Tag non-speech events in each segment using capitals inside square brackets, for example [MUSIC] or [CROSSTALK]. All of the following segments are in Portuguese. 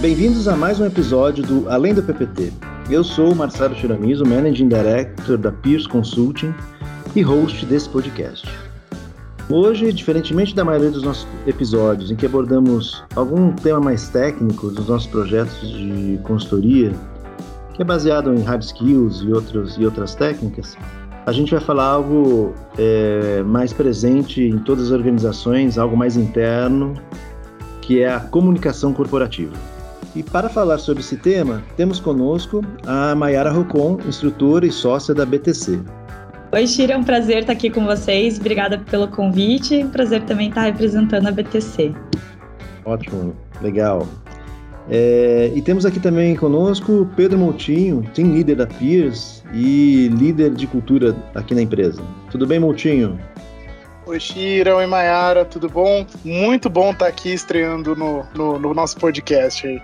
Bem-vindos a mais um episódio do Além do PPT. Eu sou o Marcelo Chiramizo, Managing Director da Pierce Consulting e host desse podcast. Hoje, diferentemente da maioria dos nossos episódios, em que abordamos algum tema mais técnico dos nossos projetos de consultoria, que é baseado em hard skills e, outros, e outras técnicas, a gente vai falar algo é, mais presente em todas as organizações, algo mais interno, que é a comunicação corporativa. E para falar sobre esse tema, temos conosco a Mayara Rocon, instrutora e sócia da BTC. Oi, Shira, é um prazer estar aqui com vocês. Obrigada pelo convite. Prazer também estar representando a BTC. Ótimo, legal. É, e temos aqui também conosco Pedro Moutinho, team leader da Peers e líder de cultura aqui na empresa. Tudo bem, Moutinho? Oi, Shira, oi, Mayara, tudo bom? Muito bom estar aqui estreando no, no, no nosso podcast aí.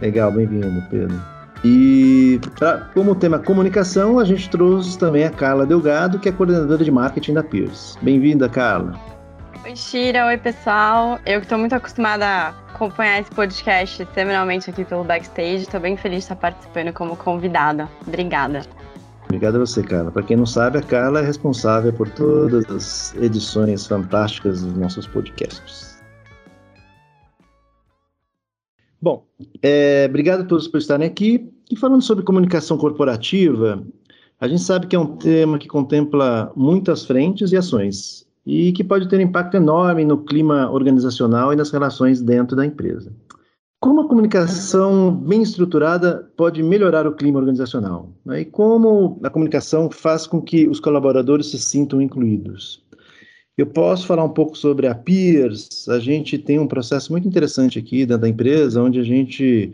Legal, bem-vindo, Pedro. E pra, como tema comunicação, a gente trouxe também a Carla Delgado, que é coordenadora de marketing da Peers. Bem-vinda, Carla. Oi, Shira, oi, pessoal. Eu que estou muito acostumada a acompanhar esse podcast semanalmente aqui pelo Backstage, estou bem feliz de estar participando como convidada. Obrigada. Obrigado a você, Carla. Para quem não sabe, a Carla é responsável por todas as edições fantásticas dos nossos podcasts. Bom, é, obrigado a todos por estarem aqui. E falando sobre comunicação corporativa, a gente sabe que é um tema que contempla muitas frentes e ações e que pode ter um impacto enorme no clima organizacional e nas relações dentro da empresa. Como a comunicação bem estruturada pode melhorar o clima organizacional? E como a comunicação faz com que os colaboradores se sintam incluídos? Eu posso falar um pouco sobre a Peers. A gente tem um processo muito interessante aqui dentro da empresa, onde a gente,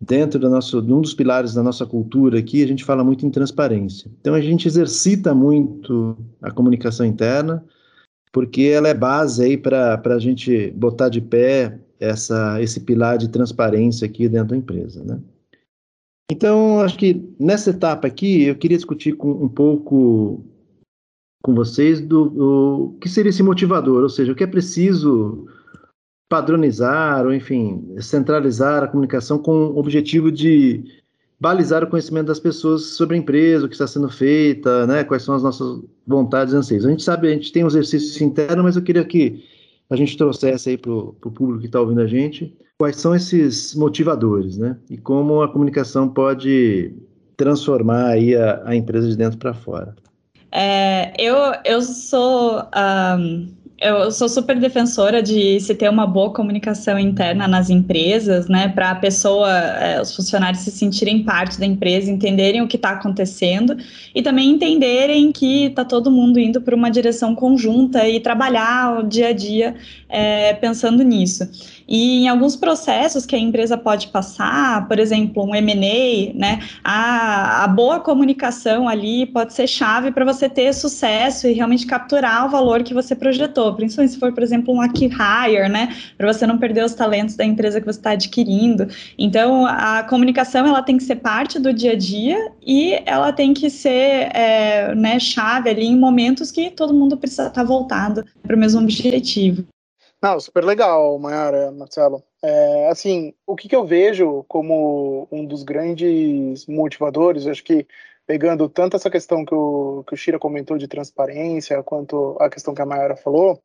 dentro do nosso, de um dos pilares da nossa cultura aqui, a gente fala muito em transparência. Então a gente exercita muito a comunicação interna, porque ela é base aí para a gente botar de pé essa, esse pilar de transparência aqui dentro da empresa, né? Então, acho que nessa etapa aqui, eu queria discutir com, um pouco com vocês do, do que seria esse motivador, ou seja, o que é preciso padronizar, ou enfim, centralizar a comunicação com o objetivo de balizar o conhecimento das pessoas sobre a empresa, o que está sendo feita, né, quais são as nossas vontades e anseios. A gente sabe, a gente tem um exercício interno, mas eu queria que a gente trouxesse aí para o público que está ouvindo a gente, quais são esses motivadores, né? E como a comunicação pode transformar aí a, a empresa de dentro para fora. É, eu, eu sou um, eu sou super defensora de se ter uma boa comunicação interna nas empresas, né, para a pessoa, é, os funcionários se sentirem parte da empresa, entenderem o que está acontecendo e também entenderem que está todo mundo indo para uma direção conjunta e trabalhar o dia a dia é, pensando nisso. E em alguns processos que a empresa pode passar, por exemplo, um M&A, né, a, a boa comunicação ali pode ser chave para você ter sucesso e realmente capturar o valor que você projetou, principalmente se for, por exemplo, um acquire, né, para você não perder os talentos da empresa que você está adquirindo. Então, a comunicação ela tem que ser parte do dia a dia e ela tem que ser é, né, chave ali em momentos que todo mundo precisa estar tá voltado para o mesmo objetivo. Não, super legal, Mayara, Marcelo. É, assim, o que, que, eu vejo como um dos grandes motivadores, acho que pegando tanto essa questão que o, que o Shira comentou de transparência, quanto a questão que a Mayara falou,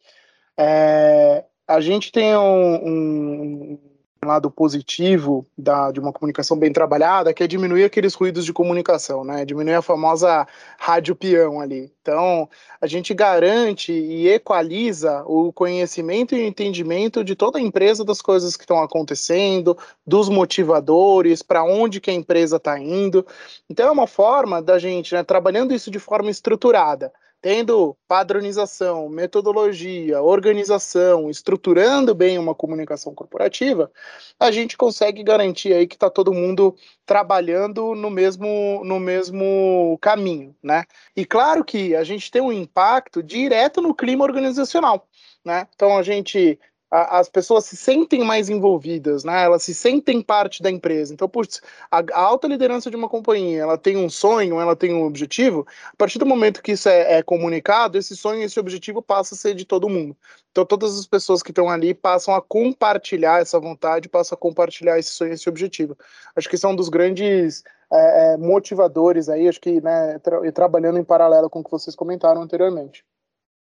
é, a gente tem um, um lado positivo da, de uma comunicação bem trabalhada, que é diminuir aqueles ruídos de comunicação, né? Diminuir a famosa rádio peão ali. Então, a gente garante e equaliza o conhecimento e o entendimento de toda a empresa das coisas que estão acontecendo, dos motivadores, para onde que a empresa está indo. Então, é uma forma da gente, né, trabalhando isso de forma estruturada, tendo padronização, metodologia, organização, estruturando bem uma comunicação corporativa, a gente consegue garantir aí que está todo mundo trabalhando no mesmo, no mesmo caminho, né? E claro que a gente tem um impacto direto no clima organizacional, né? Então a gente as pessoas se sentem mais envolvidas, né? Elas se sentem parte da empresa. Então, putz, a, a, alta liderança de uma companhia, ela tem um sonho, ela tem um objetivo. A partir do momento que isso é, é comunicado, esse sonho, esse objetivo passa a ser de todo mundo. Então, todas as pessoas que estão ali passam a compartilhar essa vontade, passam a compartilhar esse sonho, esse objetivo. Acho que isso é um dos grandes é, é, motivadores aí, acho que, né, tra trabalhando em paralelo com o que vocês comentaram anteriormente.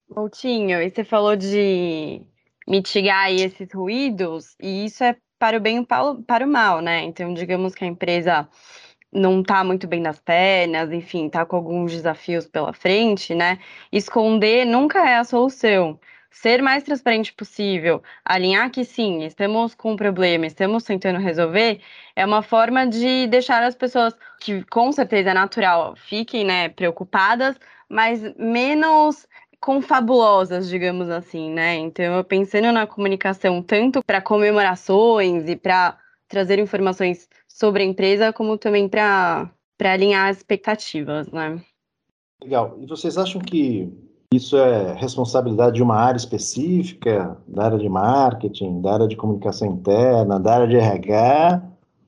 Moutinho, e você falou de mitigar esses ruídos, e isso é para o bem e para o mal, né? Então, digamos que a empresa não está muito bem nas pernas, enfim, está com alguns desafios pela frente, né? Esconder nunca é a solução. Ser mais transparente possível, alinhar que sim, estamos com um problema, estamos tentando resolver, é uma forma de deixar as pessoas, que com certeza é natural, fiquem né, preocupadas, mas menos confabulosas, digamos assim, né? Então, eu pensando na comunicação tanto para comemorações e para trazer informações sobre a empresa, como também para alinhar as expectativas, né? Legal. E vocês acham que isso é responsabilidade de uma área específica, da área de marketing, da área de comunicação interna, da área de RH,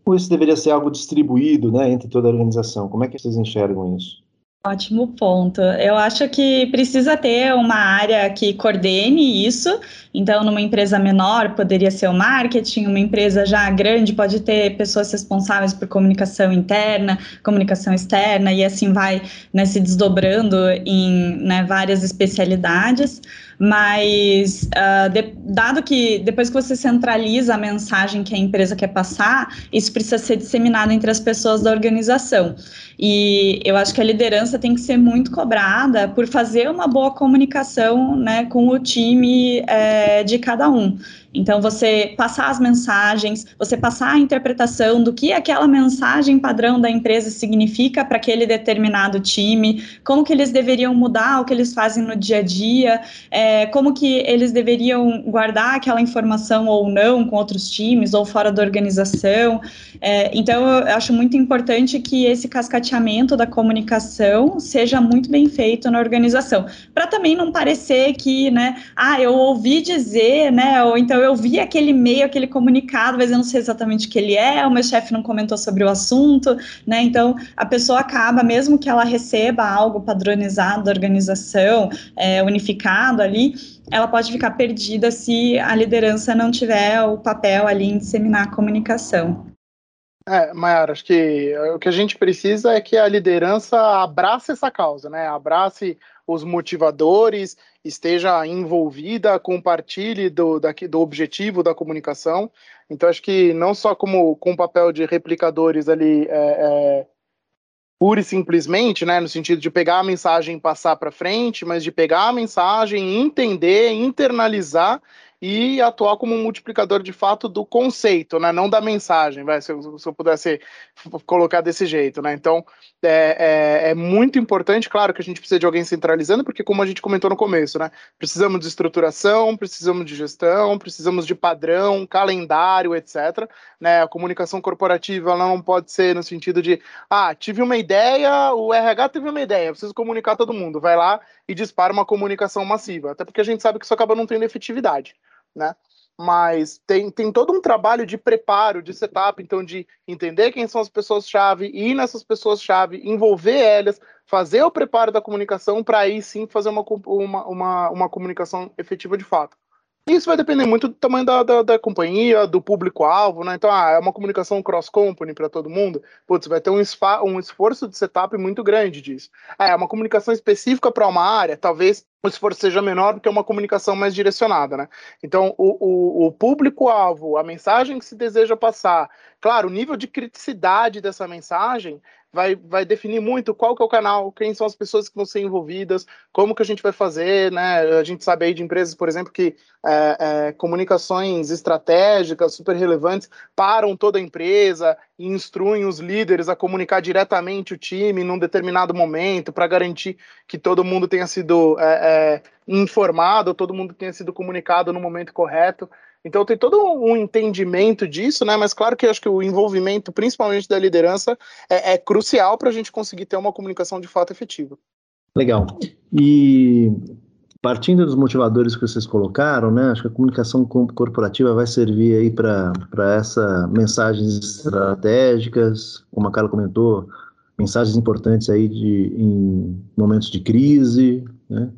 ou isso deveria ser algo distribuído né, entre toda a organização? Como é que vocês enxergam isso? Ótimo ponto. Eu acho que precisa ter uma área que coordene isso. Então, numa empresa menor, poderia ser o marketing, uma empresa já grande pode ter pessoas responsáveis por comunicação interna, comunicação externa, e assim vai né, se desdobrando em né, várias especialidades mas uh, de, dado que depois que você centraliza a mensagem que a empresa quer passar, isso precisa ser disseminado entre as pessoas da organização. E eu acho que a liderança tem que ser muito cobrada por fazer uma boa comunicação né, com o time é, de cada um. Então, você passar as mensagens, você passar a interpretação do que aquela mensagem padrão da empresa significa para aquele determinado time, como que eles deveriam mudar o que eles fazem no dia a dia, é, como que eles deveriam guardar aquela informação ou não com outros times ou fora da organização. É, então, eu acho muito importante que esse cascateamento da comunicação seja muito bem feito na organização, para também não parecer que, né, ah, eu ouvi dizer, né, ou então eu vi aquele e-mail, aquele comunicado, mas eu não sei exatamente o que ele é, o meu chefe não comentou sobre o assunto, né? Então, a pessoa acaba, mesmo que ela receba algo padronizado da organização, é, unificado ali, ela pode ficar perdida se a liderança não tiver o papel ali em disseminar a comunicação. É, Mayara, acho que o que a gente precisa é que a liderança abrace essa causa, né? Abrace os motivadores, esteja envolvida, compartilhe do, daqui, do objetivo da comunicação. Então, acho que não só como com o papel de replicadores ali, é, é, pura e simplesmente, né, no sentido de pegar a mensagem e passar para frente, mas de pegar a mensagem, entender, internalizar e atuar como um multiplicador de fato do conceito, né? não da mensagem, vai, se, eu, se eu pudesse colocar desse jeito. Né? Então, é, é, é, muito importante, claro, que a gente precisa de alguém centralizando, porque, como a gente comentou no começo, né? precisamos de estruturação, precisamos de gestão, precisamos de padrão, calendário, etc. Né? A comunicação corporativa ela não pode ser no sentido de, ah, tive uma ideia, o RH teve uma ideia, preciso comunicar todo mundo, vai lá e dispara uma comunicação massiva, até porque a gente sabe que isso acaba não tendo efetividade né? Mas tem, tem todo um trabalho de preparo, de setup, então de entender quem são as pessoas-chave, ir nessas pessoas-chave, envolver elas, fazer o preparo da comunicação para aí sim fazer uma, uma, uma, uma comunicação efetiva de fato. Isso vai depender muito do tamanho da, da, da companhia, do público-alvo, né? Então, ah, é uma comunicação cross-company para todo mundo. Putz, vai ter um, um esforço de setup muito grande disso. Ah, é uma comunicação específica para uma área, talvez o esforço seja menor porque é uma comunicação mais direcionada, né? Então, o, o, o público-alvo, a mensagem que se deseja passar, claro, o nível de criticidade dessa mensagem vai, vai definir muito qual que é o canal, quem são as pessoas que vão ser envolvidas, como que a gente vai fazer, né? A gente sabe aí de empresas, por exemplo, que é, é, comunicações estratégicas super relevantes param toda a empresa e instruem os líderes a comunicar diretamente o time num determinado momento para garantir que todo mundo tenha sido é, é, informado, todo mundo tenha sido comunicado no momento correto. Então tem todo um entendimento disso, né? Mas claro que eu acho que o envolvimento, principalmente da liderança, é, é crucial para a gente conseguir ter uma comunicação de fato efetiva. Legal. E partindo dos motivadores que vocês colocaram, né, acho que a comunicação corporativa vai servir aí para essa mensagens estratégicas, como a Carla comentou, mensagens importantes aí de, em momentos de crise, né,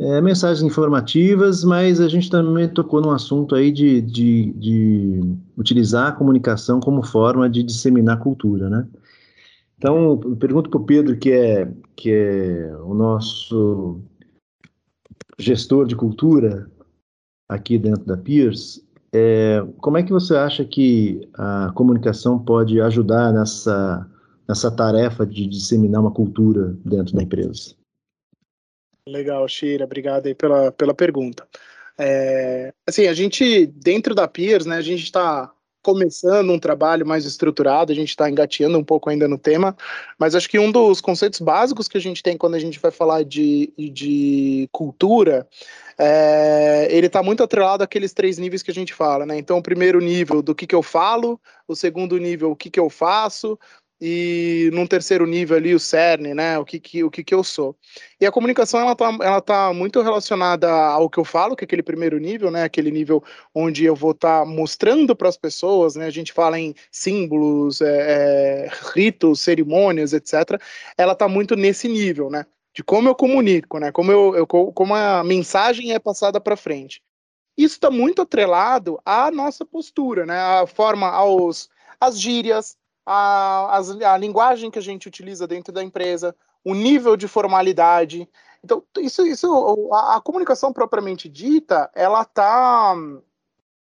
é, mensagens informativas, mas a gente também tocou num assunto aí de, de, de utilizar a comunicação como forma de disseminar cultura, né? Então, pergunto para o Pedro, que é, que é o nosso gestor de cultura aqui dentro da Peers, é, como é que você acha que a comunicação pode ajudar nessa, nessa tarefa de disseminar uma cultura dentro da empresa? Legal, Shira, obrigado aí pela, pela pergunta. É, assim, a gente, dentro da Peers, né, a gente está começando um trabalho mais estruturado, a gente está engateando um pouco ainda no tema, mas acho que um dos conceitos básicos que a gente tem quando a gente vai falar de, de cultura, é, ele está muito atrelado àqueles três níveis que a gente fala, né? Então, o primeiro nível do que, que eu falo, o segundo nível, o que, que eu faço, e num terceiro nível ali o cerne, né, o que que, o que que eu sou. E a comunicação ela tá, ela tá muito relacionada ao que eu falo, que é aquele primeiro nível, né, aquele nível onde eu vou estar tá mostrando para as pessoas, né, a gente fala em símbolos, é, é, ritos, cerimônias, etc. Ela tá muito nesse nível, né, de como eu comunico, né, como eu, eu como a mensagem é passada para frente. Isso está muito atrelado à nossa postura, né, a forma aos as gírias, a, a, a linguagem que a gente utiliza dentro da empresa, o nível de formalidade. Então, isso, isso a, a comunicação propriamente dita, ela está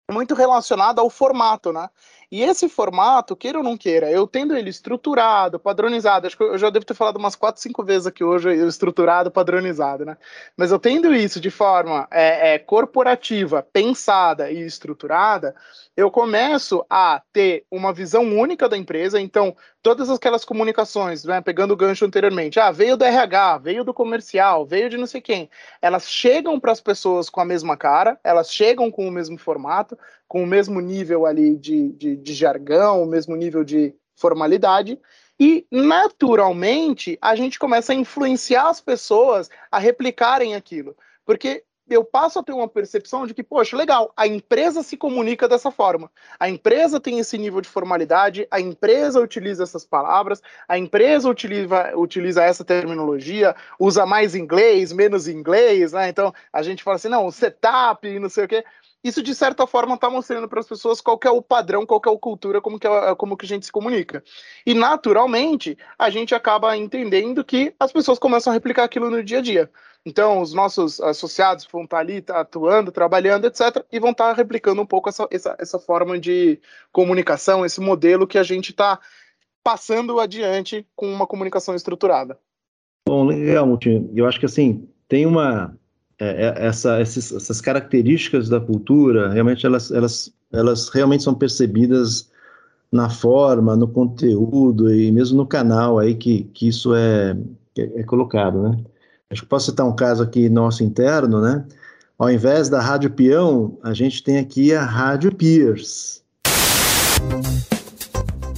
muito relacionada ao formato, né? E esse formato, queira ou não queira, eu tendo ele estruturado, padronizado, acho que eu já devo ter falado umas quatro, cinco vezes aqui hoje, estruturado, padronizado, né? Mas eu tendo isso de forma é, é, corporativa, pensada e estruturada, eu começo a ter uma visão única da empresa, então todas aquelas comunicações, né, pegando o gancho anteriormente, ah, veio do RH, veio do comercial, veio de não sei quem, elas chegam para as pessoas com a mesma cara, elas chegam com o mesmo formato, com o mesmo nível ali de, de, de jargão, o mesmo nível de formalidade, e naturalmente a gente começa a influenciar as pessoas a replicarem aquilo. Porque eu passo a ter uma percepção de que, poxa, legal, a empresa se comunica dessa forma. A empresa tem esse nível de formalidade, a empresa utiliza essas palavras, a empresa utiliza, utiliza essa terminologia, usa mais inglês, menos inglês, né? Então a gente fala assim, não, setup não sei o quê. Isso, de certa forma, está mostrando para as pessoas qual é o padrão, qual é a cultura, como que, é, como que a gente se comunica. E, naturalmente, a gente acaba entendendo que as pessoas começam a replicar aquilo no dia a dia. Então, os nossos associados vão estar ali tá atuando, trabalhando, etc., e vão estar replicando um pouco essa, essa, essa forma de comunicação, esse modelo que a gente está passando adiante com uma comunicação estruturada. Bom, legal, Mutinho. Eu acho que assim, tem uma. É, é, essa, essas, essas, características da cultura, realmente elas, elas, elas realmente são percebidas na forma, no conteúdo e mesmo no canal aí que, que isso é, é, é colocado, né? Acho que posso citar um caso aqui nosso interno, né? Ao invés da Rádio Peão, a gente tem aqui a Rádio Peers.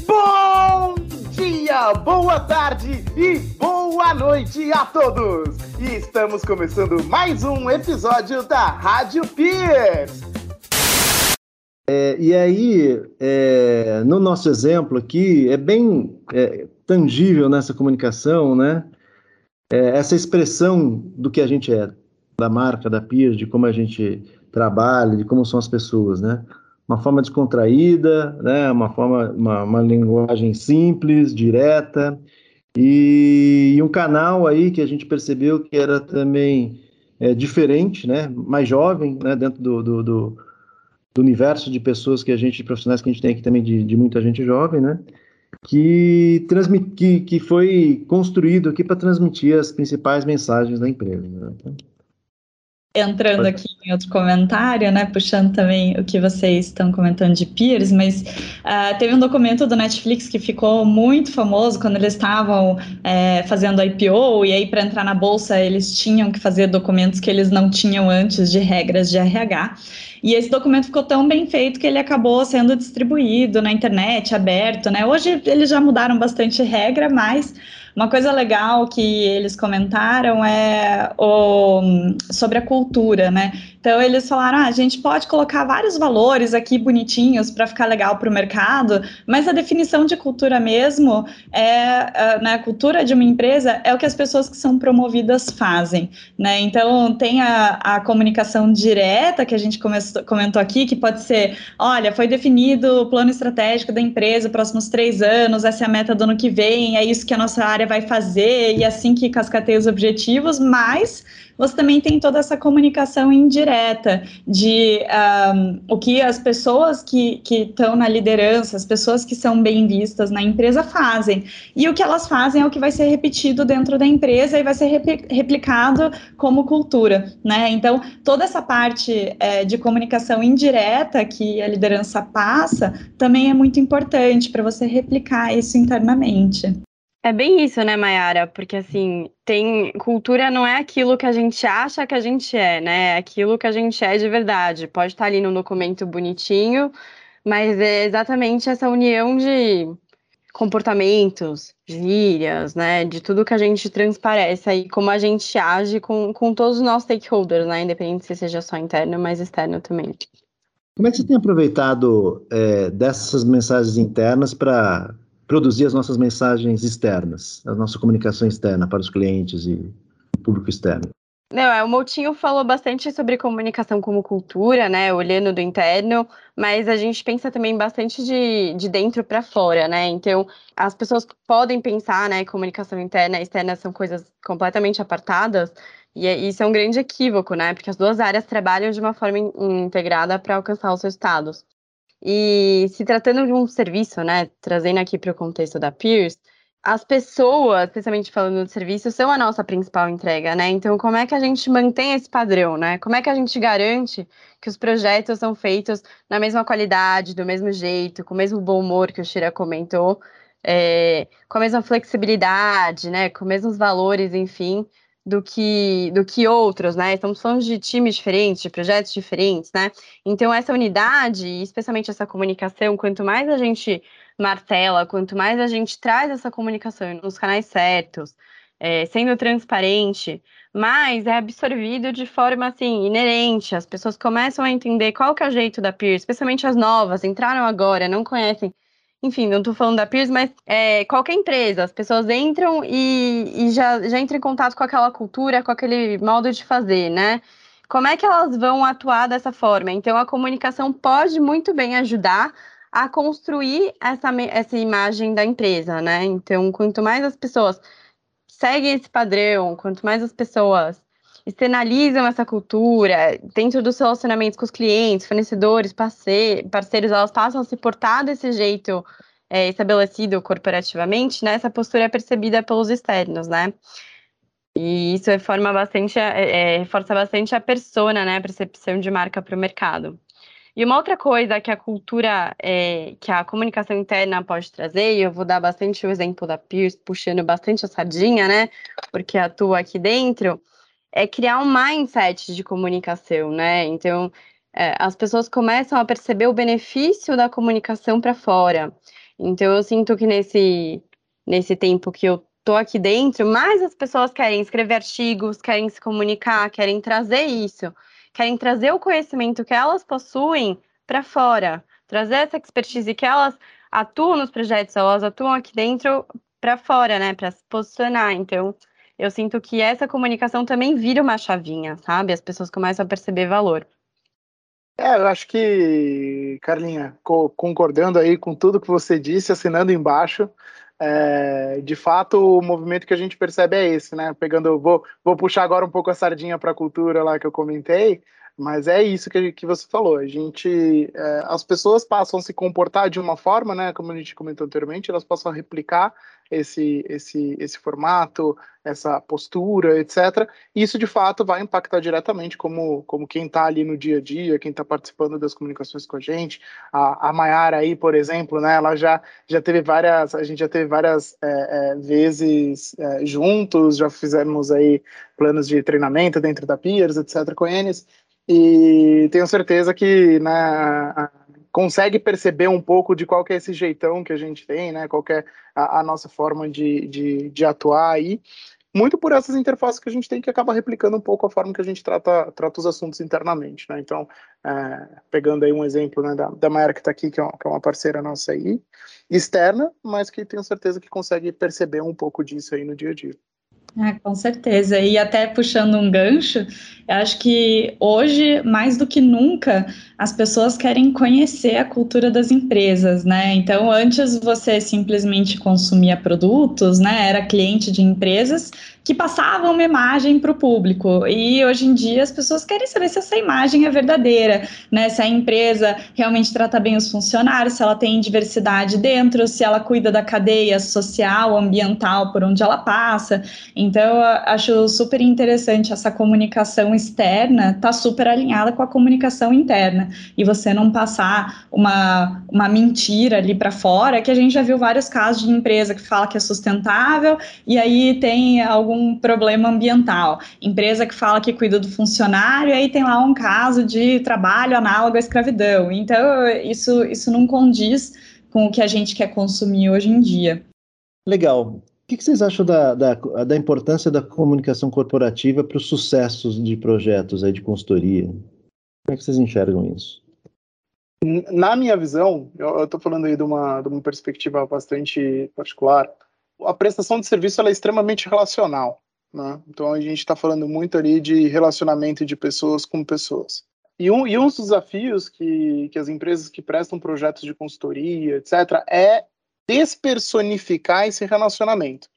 Bom dia, boa tarde e boa noite a todos! E estamos começando mais um episódio da Rádio Peers. É, e aí, é, no nosso exemplo aqui, é bem é, tangível nessa comunicação, né? é, essa expressão do que a gente é, da marca, da PIR, de como a gente trabalha, de como são as pessoas, né? Uma forma descontraída, né? Uma forma, uma, uma linguagem simples, direta e, e, um canal aí que a gente percebeu que era também é, diferente, né? Mais jovem, né? Dentro do, do, do, do universo de pessoas que a gente, profissionais que a gente tem aqui também de, de muita gente jovem, né? que, que, que foi construído aqui para transmitir as principais mensagens da empresa. Né? Entrando aqui em outro comentário, né, puxando também o que vocês estão comentando de peers, mas uh, teve um documento do Netflix que ficou muito famoso quando eles estavam é, fazendo IPO, e aí para entrar na bolsa eles tinham que fazer documentos que eles não tinham antes de regras de RH. E esse documento ficou tão bem feito que ele acabou sendo distribuído na internet, aberto, né? Hoje eles já mudaram bastante regra, mas Uma coisa legal que eles comentaram é o, sobre a cultura, né? Então eles falaram: ah, a gente pode colocar vários valores aqui bonitinhos para ficar legal para o mercado, mas a definição de cultura mesmo é, né, a cultura de uma empresa é o que as pessoas que são promovidas fazem, né? Então tem a, a comunicação direta que a gente comentou aqui, que pode ser: olha, foi definido o plano estratégico da empresa, próximos três anos, essa é a meta do ano que vem, é isso que a nossa área vai fazer, e é assim que cascateia os objetivos, mas você também tem toda essa comunicação indireta de um, o que as pessoas que estão na liderança, as pessoas que são bem vistas na empresa fazem. E o que elas fazem é o que vai ser repetido dentro da empresa e vai ser replicado como cultura, né? Então, toda essa parte é, de comunicação indireta que a liderança passa também é muito importante para você replicar isso internamente. É bem isso, né, Mayara? Porque assim, tem cultura não é aquilo que a gente acha que a gente é, né? É aquilo que a gente é de verdade. Pode estar ali no documento bonitinho, mas é exatamente essa união de comportamentos, gírias, né? De tudo que a gente transparece aí, como a gente age com, com todos os nossos stakeholders, né? Independente se seja só interno, mas externo também. Como é que você tem aproveitado é, dessas mensagens internas para produzir as nossas mensagens externas, a nossa comunicação externa para os clientes e público externo. Não, é, o Moutinho falou bastante sobre comunicação como cultura, né, olhando do interno, mas a gente pensa também bastante de, de dentro para fora, né, então as pessoas podem pensar, né, comunicação interna e externa são coisas completamente apartadas, e é, isso é um grande equívoco, né, porque as duas áreas trabalham de uma forma integrada para alcançar os resultados. E se tratando de um serviço, né, trazendo aqui para o contexto da Pierce, as pessoas, especialmente falando de serviço, são a nossa principal entrega, né? Então, como é que a gente mantém esse padrão, né? Como é que a gente garante que os projetos são feitos na mesma qualidade, do mesmo jeito, com o mesmo bom humor que o Shira comentou, é, com a mesma flexibilidade, né? Com os mesmos valores, enfim, do que, do que outros, né? Estamos falando de times diferentes, de projetos diferentes, né? Então, essa unidade, especialmente essa comunicação, quanto mais a gente martela, quanto mais a gente traz essa comunicação nos canais certos, é, sendo transparente, mais é absorvido de forma assim inerente. As pessoas começam a entender qual que é o jeito da Peer, especialmente as novas, entraram agora, não conhecem enfim, não estou falando da Peers, mas é, qualquer empresa, as pessoas entram e, e já, já entram em contato com aquela cultura, com aquele modo de fazer, né? Como é que elas vão atuar dessa forma? Então, a comunicação pode muito bem ajudar a construir essa, essa imagem da empresa, né? Então, quanto mais as pessoas seguem esse padrão, quanto mais as pessoas externalizam essa cultura dentro dos relacionamentos com os clientes, fornecedores, parceiros, elas passam a se portar desse jeito é, estabelecido corporativamente, né? Essa postura é percebida pelos externos, né? E isso reforma bastante, é, é, reforça bastante a persona, né? A percepção de marca para o mercado. E uma outra coisa que a cultura, é, que a comunicação interna pode trazer, e eu vou dar bastante o exemplo da Pierce, puxando bastante a sardinha, né? Porque atua aqui dentro, é criar um mindset de comunicação, né? Então, é, as pessoas começam a perceber o benefício da comunicação para fora. Então, eu sinto que nesse, nesse tempo que eu tô aqui dentro, mais as pessoas querem escrever artigos, querem se comunicar, querem trazer isso, querem trazer o conhecimento que elas possuem para fora, trazer essa expertise que elas atuam nos projetos, elas atuam aqui dentro para fora, né, para se posicionar. Então, eu sinto que essa comunicação também vira uma chavinha, sabe? As pessoas começam a perceber valor. É, eu acho que, Carlinha, co concordando aí com tudo que você disse, assinando embaixo, é, de fato, o movimento que a gente percebe é esse, né? Pegando, vou, vou puxar agora um pouco a sardinha para a cultura lá que eu comentei, mas é isso que, que você falou. A gente, é, as pessoas passam a se comportar de uma forma, né? Como a gente comentou anteriormente, elas passam a replicar esse, esse, esse formato, essa postura, etc. E isso de fato vai impactar diretamente como, como quem está ali no dia a dia, quem está participando das comunicações com a gente. A, a Mayara aí, por exemplo, né? Ela já, já teve várias, a gente já teve várias é, é, vezes é, juntos, já fizemos aí planos de treinamento dentro da Peers, etc. com eles. E tenho certeza que né, consegue perceber um pouco de qual é esse jeitão que a gente tem, né? Qual é a, a nossa forma de, de, de, atuar aí. Muito por essas interfaces que a gente tem que acaba replicando um pouco a forma que a gente trata, trata os assuntos internamente, né? Então, é, pegando aí um exemplo né, da, da que está aqui, que é, uma, que é uma parceira nossa aí, externa, mas que tenho certeza que consegue perceber um pouco disso aí no dia a dia. É, com certeza. E até puxando um gancho, eu acho que hoje, mais do que nunca, as pessoas querem conhecer a cultura das empresas, né? Então, antes você simplesmente consumia produtos, né? Era cliente de empresas que passavam uma imagem para o público. E hoje em dia as pessoas querem saber se essa imagem é verdadeira, né? Se a empresa realmente trata bem os funcionários, se ela tem diversidade dentro, se ela cuida da cadeia social, ambiental por onde ela passa. Então, eu acho super interessante essa comunicação externa, tá super alinhada com a comunicação interna. E você não passar uma, uma mentira ali para fora, que a gente já viu vários casos de empresa que fala que é sustentável, e aí tem algum algum problema ambiental. Empresa que fala que cuida do funcionário, aí tem lá um caso de trabalho análogo à escravidão. Então, isso, isso não condiz com o que a gente quer consumir hoje em dia. Legal. O que vocês acham da, da, da importância da comunicação corporativa para os sucessos de projetos aí de consultoria? Como é que vocês enxergam isso? Na minha visão, eu estou falando aí de uma, de uma perspectiva bastante particular, a prestação de serviço é extremamente relacional. Né? Então a gente está falando muito ali de relacionamento de pessoas com pessoas. E um, e um dos desafios que, que as empresas que prestam projetos de consultoria, etc., é despersonificar esse relacionamento.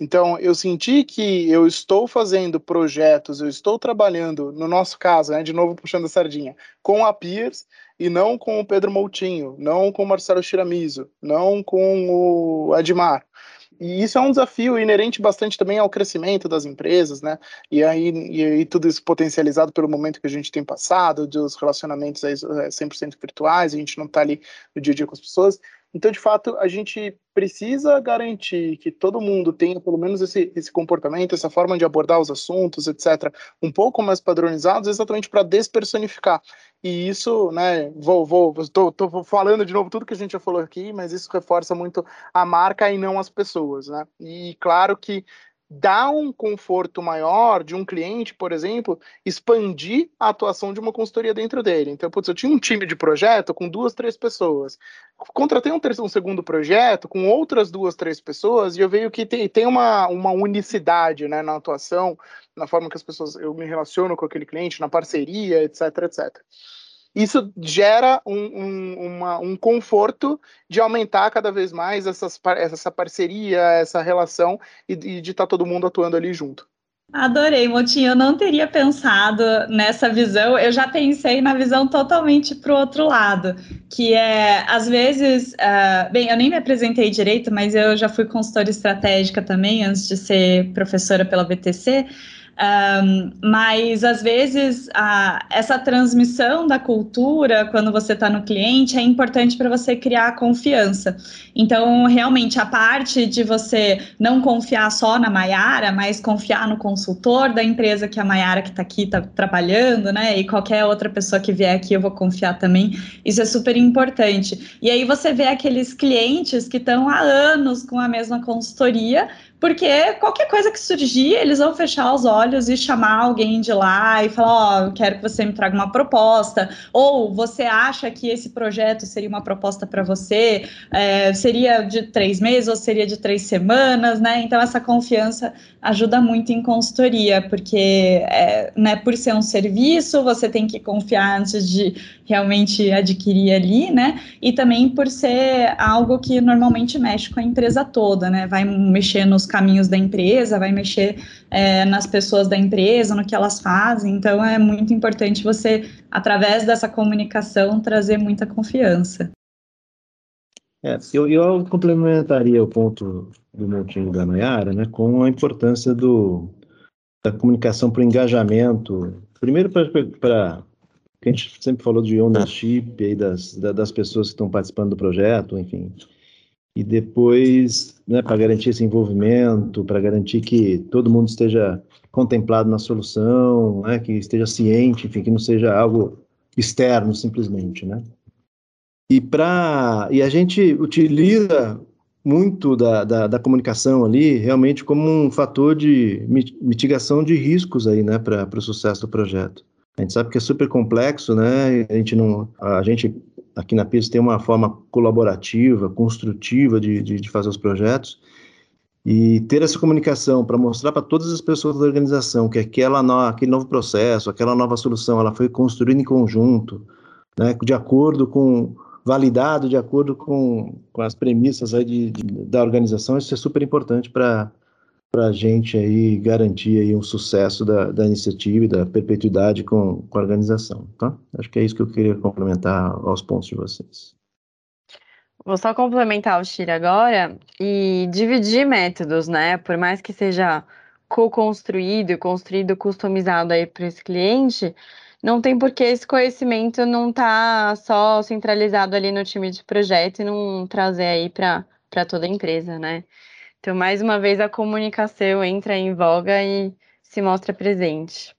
Então, eu senti que eu estou fazendo projetos, eu estou trabalhando, no nosso caso, né, de novo puxando a sardinha, com a Peers e não com o Pedro Moutinho, não com o Marcelo Chiramizo, não com o Edmar. E isso é um desafio inerente bastante também ao crescimento das empresas, né? E aí, e aí tudo isso potencializado pelo momento que a gente tem passado, dos relacionamentos aí 100% é, virtuais, a gente não está ali no dia a dia com as pessoas. Então, de fato, a gente precisa garantir que todo mundo tenha pelo menos esse, esse comportamento, essa forma de abordar os assuntos, etc., um pouco mais padronizados, exatamente para despersonificar. E isso, né, vou, vou, tô falando de novo tudo que a gente já falou aqui, mas isso reforça muito a marca e não as pessoas, né? E claro que dá um conforto maior de um cliente, por exemplo, expandir a atuação de uma consultoria dentro dele. Então, putz, eu tinha um time de projeto com duas, três pessoas. Contratei um, um segundo projeto com outras duas, três pessoas e eu vejo que tem, tem uma, uma unicidade né, na atuação, na forma que as pessoas eu me relaciono com aquele cliente, na parceria, etc, etc isso gera um, um, uma, um conforto de aumentar cada vez mais essas, essa parceria, essa relação e, e de estar tá todo mundo atuando ali junto. Adorei, Motinho. Eu não teria pensado nessa visão. Eu já pensei na visão totalmente para o outro lado, que é, às vezes, uh, bem, eu nem me apresentei direito, mas eu já fui consultora estratégica também antes de ser professora pela BTC. Um, mas às vezes a, essa transmissão da cultura, quando você está no cliente, é importante para você criar confiança. Então, realmente, a parte de você não confiar só na Maiara, mas confiar no consultor da empresa que a Maiara que está aqui está trabalhando, né? E qualquer outra pessoa que vier aqui, eu vou confiar também. Isso é super importante. E aí você vê aqueles clientes que estão há anos com a mesma consultoria porque qualquer coisa que surgir, eles vão fechar os olhos e chamar alguém de lá e falar: Ó, oh, quero que você me traga uma proposta. Ou você acha que esse projeto seria uma proposta para você? É, seria de três meses ou seria de três semanas, né? Então, essa confiança ajuda muito em consultoria, porque, é, né, por ser um serviço, você tem que confiar antes de realmente adquirir ali, né? E também por ser algo que normalmente mexe com a empresa toda, né? Vai mexer nos caminhos da empresa, vai mexer é, nas pessoas da empresa, no que elas fazem. Então é muito importante você, através dessa comunicação, trazer muita confiança. É, eu, eu complementaria o ponto do Montinho da Nayara, né, com a importância do, da comunicação para o engajamento. Primeiro para a gente sempre falou de ownership aí das, das pessoas que estão participando do projeto, enfim. E depois, né, para garantir esse envolvimento, para garantir que todo mundo esteja contemplado na solução, né, que esteja ciente, enfim, que não seja algo externo simplesmente, né? E, pra, e a gente utiliza muito da, da, da, comunicação ali realmente como um fator de mitigação de riscos aí, né, para o sucesso do projeto. A gente sabe que é super complexo, né? A gente não, a gente aqui na PIS tem uma forma colaborativa, construtiva de, de, de fazer os projetos e ter essa comunicação para mostrar para todas as pessoas da organização que aquela no, aquele novo processo, aquela nova solução, ela foi construída em conjunto, né? De acordo com validado de acordo com, com as premissas aí de, de, da organização, isso é super importante para a gente aí garantir aí um sucesso da, da iniciativa e da perpetuidade com, com a organização, tá? Acho que é isso que eu queria complementar aos pontos de vocês. Vou só complementar o Shira agora e dividir métodos, né? Por mais que seja co-construído construído customizado aí para esse cliente, não tem por que esse conhecimento não tá só centralizado ali no time de projeto e não trazer aí para toda a empresa, né? Então, mais uma vez, a comunicação entra em voga e se mostra presente.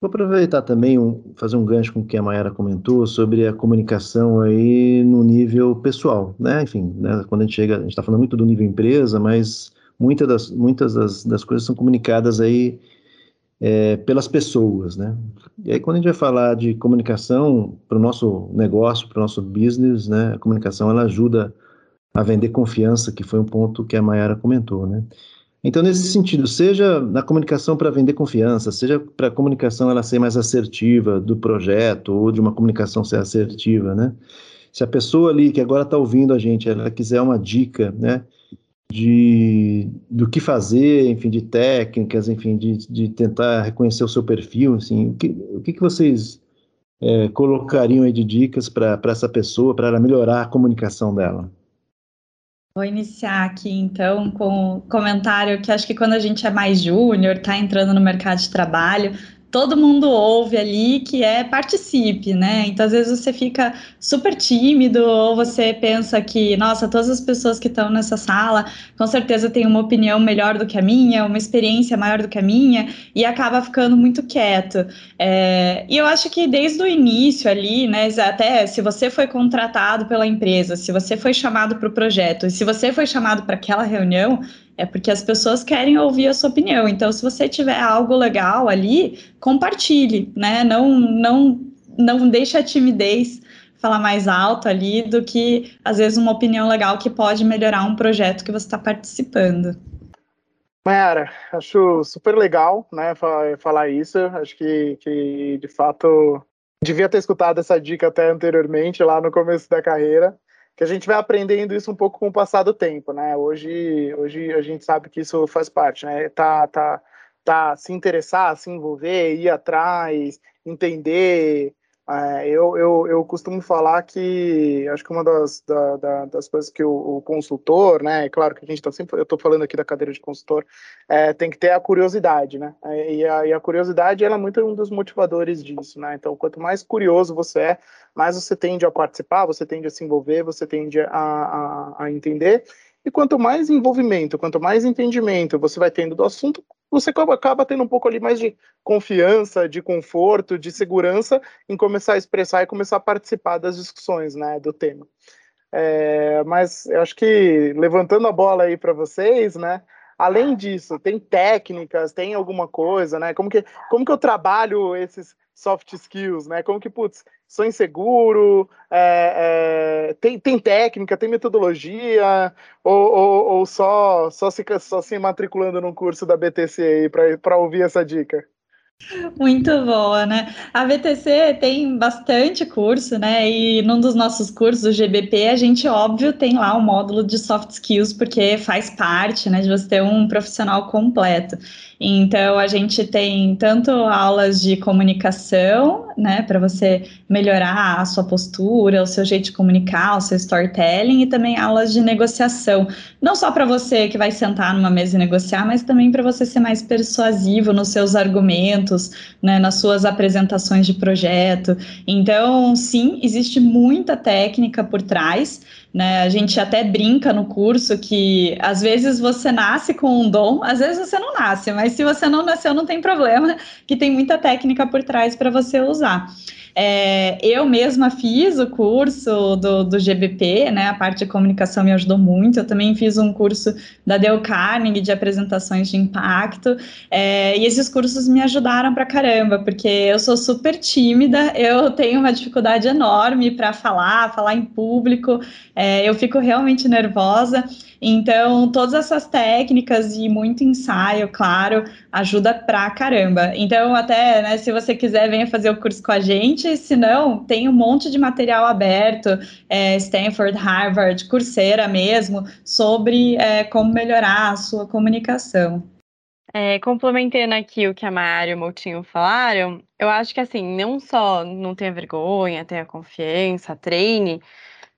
Vou aproveitar também, um, fazer um gancho com o que a Mayara comentou sobre a comunicação aí no nível pessoal, né? Enfim, né, quando a gente chega, a gente está falando muito do nível empresa, mas muitas das, muitas das, das coisas são comunicadas aí é, pelas pessoas, né? E aí quando a gente vai falar de comunicação para o nosso negócio, para o nosso business, né? A comunicação ela ajuda a vender confiança, que foi um ponto que a Mayara comentou, né? Então nesse sentido, seja na comunicação para vender confiança, seja para a comunicação ela ser mais assertiva do projeto ou de uma comunicação ser assertiva, né? Se a pessoa ali que agora está ouvindo a gente, ela quiser uma dica, né? de do que fazer, enfim, de técnicas, enfim, de, de tentar reconhecer o seu perfil, assim, o que, o que, que vocês é, colocariam aí de dicas para essa pessoa, para ela melhorar a comunicação dela? Vou iniciar aqui, então, com um comentário que acho que quando a gente é mais júnior, está entrando no mercado de trabalho, todo mundo ouve ali que é participe, né? Então, às vezes você fica super tímido ou você pensa que, nossa, todas as pessoas que estão nessa sala com certeza têm uma opinião melhor do que a minha, uma experiência maior do que a minha e acaba ficando muito quieto. É, e eu acho que desde o início ali, né, até se você foi contratado pela empresa, se você foi chamado para o projeto se você foi chamado para aquela reunião, é porque as pessoas querem ouvir a sua opinião. Então, se você tiver algo legal ali, compartilhe, né? Não, não, não deixe a timidez falar mais alto ali do que, às vezes, uma opinião legal que pode melhorar um projeto que você está participando. Mayara, acho super legal, né, falar isso. Acho que, que, de fato, devia ter escutado essa dica até anteriormente, lá no começo da carreira que a gente vai aprendendo isso um pouco com o passar do tempo, né? Hoje, hoje a gente sabe que isso faz parte, né? Tá, tá, tá se interessar, se envolver, ir atrás, entender, é, eu, eu, eu costumo falar que acho que uma das, da, da, das coisas que o, o, consultor, né? É claro que a gente está sempre, eu estou falando aqui da cadeira de consultor, é, tem que ter a curiosidade, né? É, e a, e a curiosidade ela é muito um dos motivadores disso, né? Então, quanto mais curioso você é, mais você tende a participar, você tende a se envolver, você tende a, a, a entender. E quanto mais envolvimento, quanto mais entendimento você vai tendo do assunto, você acaba tendo um pouco ali mais de confiança, de conforto, de segurança em começar a expressar e começar a participar das discussões, né, do tema. É, mas eu acho que levantando a bola aí para vocês, né, além disso, tem técnicas, tem alguma coisa, né? Como que, como que eu trabalho esses soft skills, né? Como que, putz, sou inseguro, é, é, tem, tem técnica, tem metodologia, ou, ou, ou, só, só, se, só se matriculando num curso da BTC aí para ouvir essa dica? Muito boa, né? A VTC tem bastante curso, né? E num dos nossos cursos, o GBP, a gente, óbvio, tem lá o um módulo de soft skills, porque faz parte, né, de você ter um profissional completo. Então, a gente tem tanto aulas de comunicação, né, para você melhorar a sua postura, o seu jeito de comunicar, o seu storytelling, e também aulas de negociação. Não só para você que vai sentar numa mesa e negociar, mas também para você ser mais persuasivo nos seus argumentos, né, nas suas apresentações de projeto. Então, sim, existe muita técnica por trás. Né? A gente até brinca no curso que às vezes você nasce com um dom, às vezes você não nasce, mas se você não nasceu, não tem problema, que tem muita técnica por trás para você usar. É, eu mesma fiz o curso do, do GBP, né? A parte de comunicação me ajudou muito. Eu também fiz um curso da Dale Carnegie de apresentações de impacto. É, e esses cursos me ajudaram pra caramba, porque eu sou super tímida, eu tenho uma dificuldade enorme para falar, falar em público, é, eu fico realmente nervosa. Então, todas essas técnicas e muito ensaio, claro, ajuda pra caramba. Então, até, né, se você quiser, venha fazer o curso com a gente. Se não, tem um monte de material aberto, é, Stanford, Harvard, Coursera mesmo, sobre é, como melhorar a sua comunicação. É, complementando aqui o que a Mayara e o Moutinho falaram, eu acho que assim, não só não tenha vergonha, tenha confiança, treine,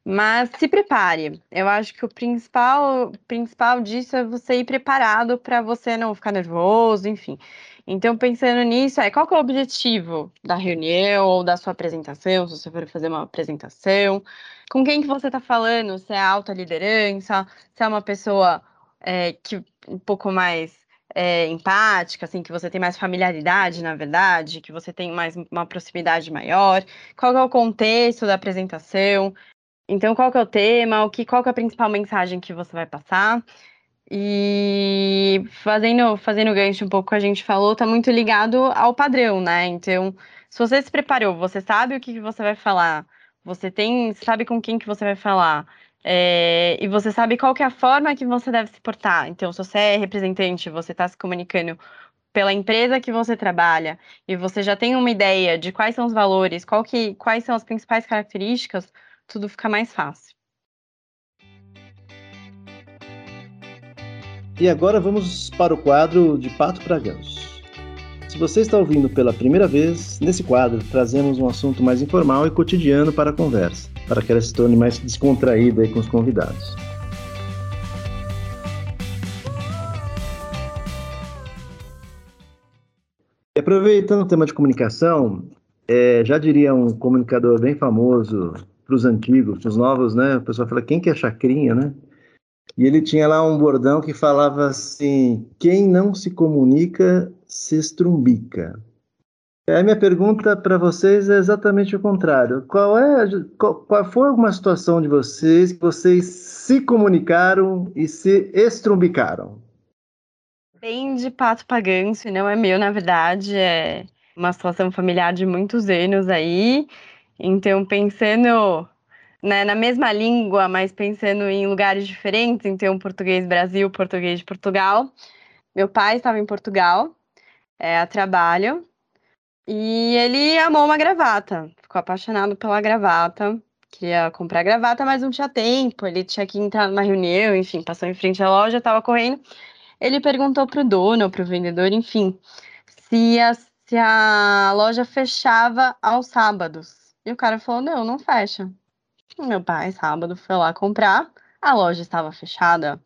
mas se prepare. Eu acho que o principal, principal disso é você ir preparado para você não ficar nervoso, enfim. Então, pensando nisso, é qual é o objetivo da reunião ou da sua apresentação, se você for fazer uma apresentação, com quem que você está falando, se é alta liderança, se é uma pessoa é, que um pouco mais é, empática, assim, que você tem mais familiaridade, na verdade, que você tem mais uma proximidade maior, qual é o contexto da apresentação, então, qual que é o tema? O que, qual que é a principal mensagem que você vai passar? E fazendo, fazendo gancho um pouco que a gente falou, tá muito ligado ao padrão, né? Então, se você se preparou, você sabe o que, que você vai falar, você tem, sabe com quem que você vai falar, é, e você sabe qual que é a forma que você deve se portar. Então, se você é representante, você está se comunicando pela empresa que você trabalha, e você já tem uma ideia de quais são os valores, que, quais são as principais características, tudo fica mais fácil. E agora vamos para o quadro de Pato para Ganso. Se você está ouvindo pela primeira vez, nesse quadro trazemos um assunto mais informal e cotidiano para a conversa, para que ela se torne mais descontraída com os convidados. E aproveitando o tema de comunicação, é, já diria um comunicador bem famoso para os antigos, para os novos, né? O pessoal fala, quem que é chacrinha, né? E ele tinha lá um bordão que falava assim: quem não se comunica se estrumbica. A minha pergunta para vocês é exatamente o contrário. Qual é qual, qual, foi alguma situação de vocês que vocês se comunicaram e se estrumbicaram? Bem de pato paganço, não é meu, na verdade, é uma situação familiar de muitos anos aí. Então, pensando né, na mesma língua, mas pensando em lugares diferentes, então português Brasil, português de Portugal. Meu pai estava em Portugal é, a trabalho e ele amou uma gravata, ficou apaixonado pela gravata, queria comprar gravata, mas não tinha tempo, ele tinha que entrar numa reunião, enfim, passou em frente à loja, estava correndo. Ele perguntou para o dono, para o vendedor, enfim, se a, se a loja fechava aos sábados. E o cara falou: não, não fecha. Meu pai, sábado, foi lá comprar, a loja estava fechada.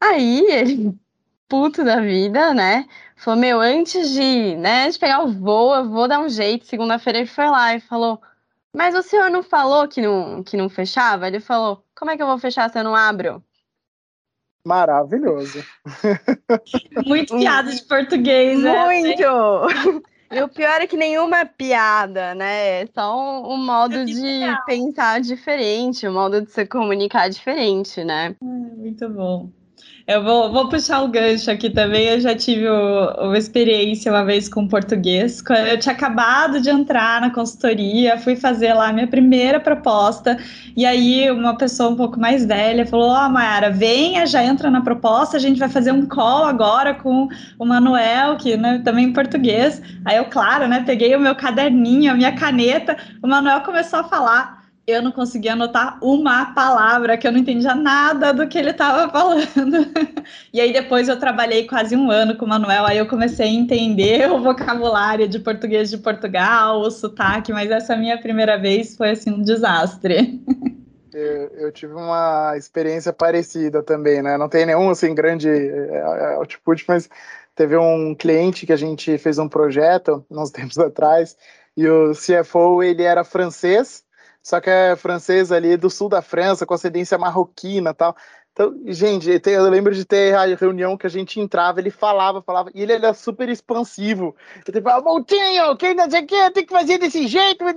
Aí ele, [LAUGHS] puto da vida, né? Falou: meu, antes de, né, de pegar o voo, eu vou dar um jeito. Segunda-feira ele foi lá e falou: mas o senhor não falou que não, que não fechava? Ele falou: como é que eu vou fechar se eu não abro? Maravilhoso. Muito [LAUGHS] piada de português, né? Muito! [LAUGHS] E o pior é que nenhuma piada, né? É só um, um modo de pensar diferente, um modo de se comunicar diferente, né? muito bom. Eu vou, vou puxar o gancho aqui também. Eu já tive o, uma experiência uma vez com português. Eu tinha acabado de entrar na consultoria, fui fazer lá a minha primeira proposta. E aí, uma pessoa um pouco mais velha falou: Ó, oh, Mayara, venha, já entra na proposta. A gente vai fazer um call agora com o Manuel, que né, também em português. Aí eu, claro, né, peguei o meu caderninho, a minha caneta. O Manuel começou a falar eu não conseguia anotar uma palavra, que eu não entendia nada do que ele estava falando. [LAUGHS] e aí depois eu trabalhei quase um ano com o Manuel, aí eu comecei a entender o vocabulário de português de Portugal, o sotaque, mas essa minha primeira vez foi assim um desastre. [LAUGHS] Eu, eu, tive uma experiência parecida também, né? Não tem nenhum assim grande é, é, output, mas teve um cliente que a gente fez um projeto uns [LAUGHS] tempos atrás e o CFO ele era francês só que é francês ali do sul da França, com ascendência marroquina tal. Então, gente, eu lembro de ter a reunião que a gente entrava, ele falava, falava, e ele era super expansivo. Ele falava, Montinho, quem não sei o que, tem que fazer desse jeito. Aí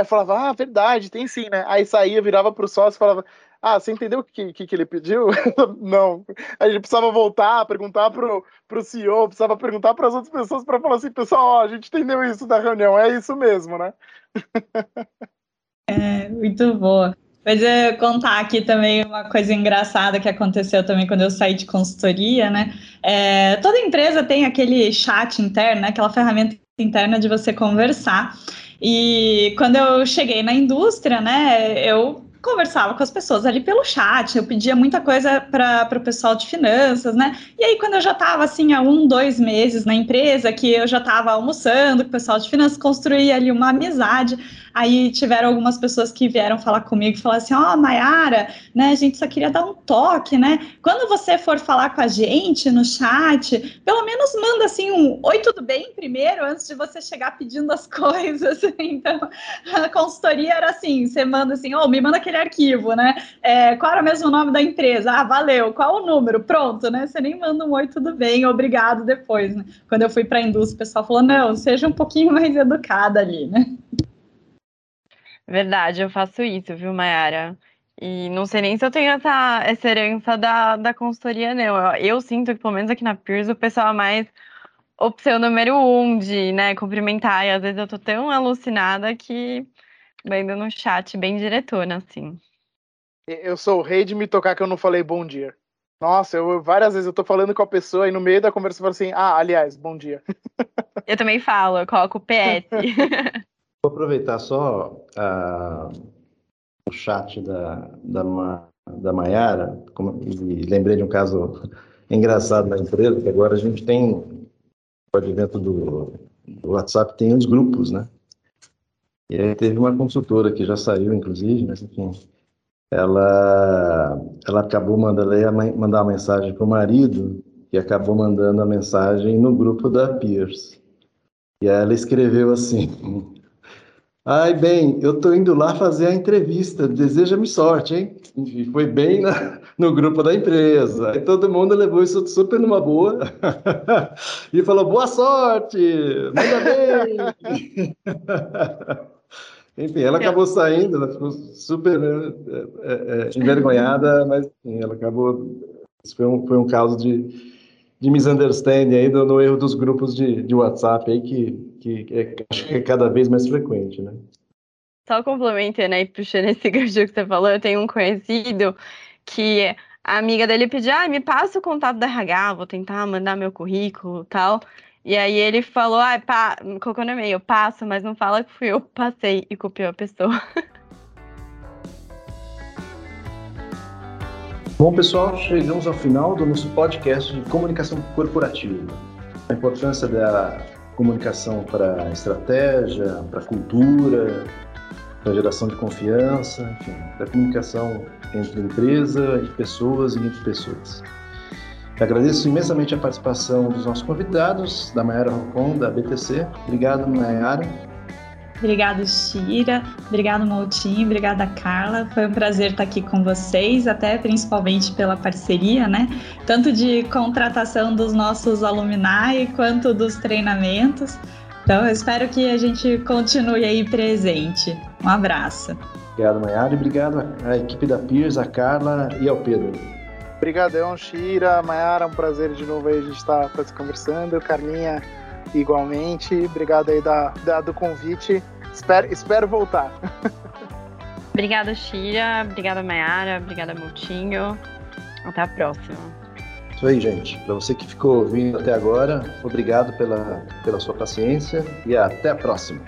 eu falava, ah, verdade, tem sim, né? Aí saía, virava pro sócio e falava, ah, você entendeu o que, que, que ele pediu? [LAUGHS] não. A gente precisava voltar, perguntar pro, pro CEO, precisava perguntar para as outras pessoas para falar assim, pessoal, ó, a gente entendeu isso da reunião, é isso mesmo, né? [LAUGHS] é, muito boa. Mas eu contar aqui também uma coisa engraçada que aconteceu também quando eu saí de consultoria, né? É, toda empresa tem aquele chat interno, né? aquela ferramenta interna de você conversar. E quando eu cheguei na indústria, né, eu conversava com as pessoas ali pelo chat, eu pedia muita coisa para o pessoal de finanças, né? E aí, quando eu já estava assim, há um, dois meses na empresa, que eu já estava almoçando com o pessoal de finanças, construí ali uma amizade. Aí tiveram algumas pessoas que vieram falar comigo e falaram assim: Ó, oh, Mayara, né, a gente só queria dar um toque, né? Quando você for falar com a gente no chat, pelo menos manda assim um oi, tudo bem primeiro, antes de você chegar pedindo as [LAUGHS] coisas. Então, a consultoria era assim: você manda assim, ô, oh, me manda aquele arquivo, né? É, qual era mesmo nome da empresa? Ah, valeu, qual o número? Pronto, né? Você nem manda um oi, tudo bem, obrigado depois, né? Quando eu fui para a indústria, o pessoal falou: não, seja um pouquinho [LAUGHS] mais educada ali, né? Verdade, eu faço isso, viu, Mayara? E não sei nem se eu tenho essa, essa herança da, da consultoria, não. Eu, eu sinto que, pelo menos aqui na Peers, o pessoal é mais opção número um de, né, cumprimentar. E às vezes eu tô tão alucinada que vendo no chat bem diretona, assim. Eu sou o rei de me tocar que eu não falei bom dia. Nossa, eu várias vezes eu tô falando com a pessoa e no meio da conversa eu falo assim, ah, aliás, bom dia. [LAUGHS] Eu também falo, eu coloco o PS. [LAUGHS] Vou aproveitar só a, o chat da, da, Ma, da Maiara, e lembrei de um caso engraçado na empresa, que agora a gente tem, dentro do, do WhatsApp, tem os grupos, né? E aí teve uma consultora que já saiu, inclusive, mas enfim, ela, ela acabou mandando, ela mandar uma mensagem para o marido e acabou mandando a mensagem no grupo da Peers. E aí ela escreveu assim: [LAUGHS] Ai, bem, eu tô indo lá fazer a entrevista, deseja-me sorte, hein? E foi bem na, [LAUGHS] no grupo da empresa. E todo mundo levou isso super numa boa [LAUGHS] e falou: boa sorte, manda bem. Enfim, ela acabou saindo, ela ficou super é, é, envergonhada, [LAUGHS] mas enfim, ela acabou. Foi um, foi um caso de, de misunderstanding aí do, no erro dos grupos de, de WhatsApp aí que que é, acho que é cada vez mais frequente, né? Só complementando aí, puxando esse [LAUGHS] gancho que você falou, eu tenho um conhecido que a amiga dele pediu, ah, me passa o contato da RH, vou tentar mandar meu currículo e tal. E aí ele falou, ah, pá, colocou no e-mail, passo, mas não fala que fui eu que passei e copiou a pessoa. [LAUGHS] Bom, pessoal, chegamos ao final do nosso podcast de comunicação corporativa. A importância da comunicação para estratégia, para cultura, para geração de confiança, enfim, para comunicação entre empresa e pessoas e entre pessoas. Agradeço imensamente a participação dos nossos convidados, da Mayara Rocon, da BTC. Obrigado, Mayara. Obrigado, Shira. Obrigado, Moutinho. Obrigada, Carla. Foi um prazer estar aqui com vocês, até principalmente pela parceria, né? Tanto de contratação dos nossos alumni quanto dos treinamentos. Então, eu espero que a gente continue aí presente. Um abraço. Obrigado, Mayara, e obrigado à equipe da Piers, a Carla e ao Pedro. Obrigadão, Shira, Mayara, um prazer de novo aí a gente estar tá conversando. Carlinha, igualmente. Obrigado aí da, da do convite. Espero, espero voltar. [LAUGHS] Obrigada, Shira. Obrigada, Mayara. Obrigada, Multinho. Até a próxima. Isso aí, gente. Para você que ficou ouvindo até agora, obrigado pela, pela sua paciência e até a próxima.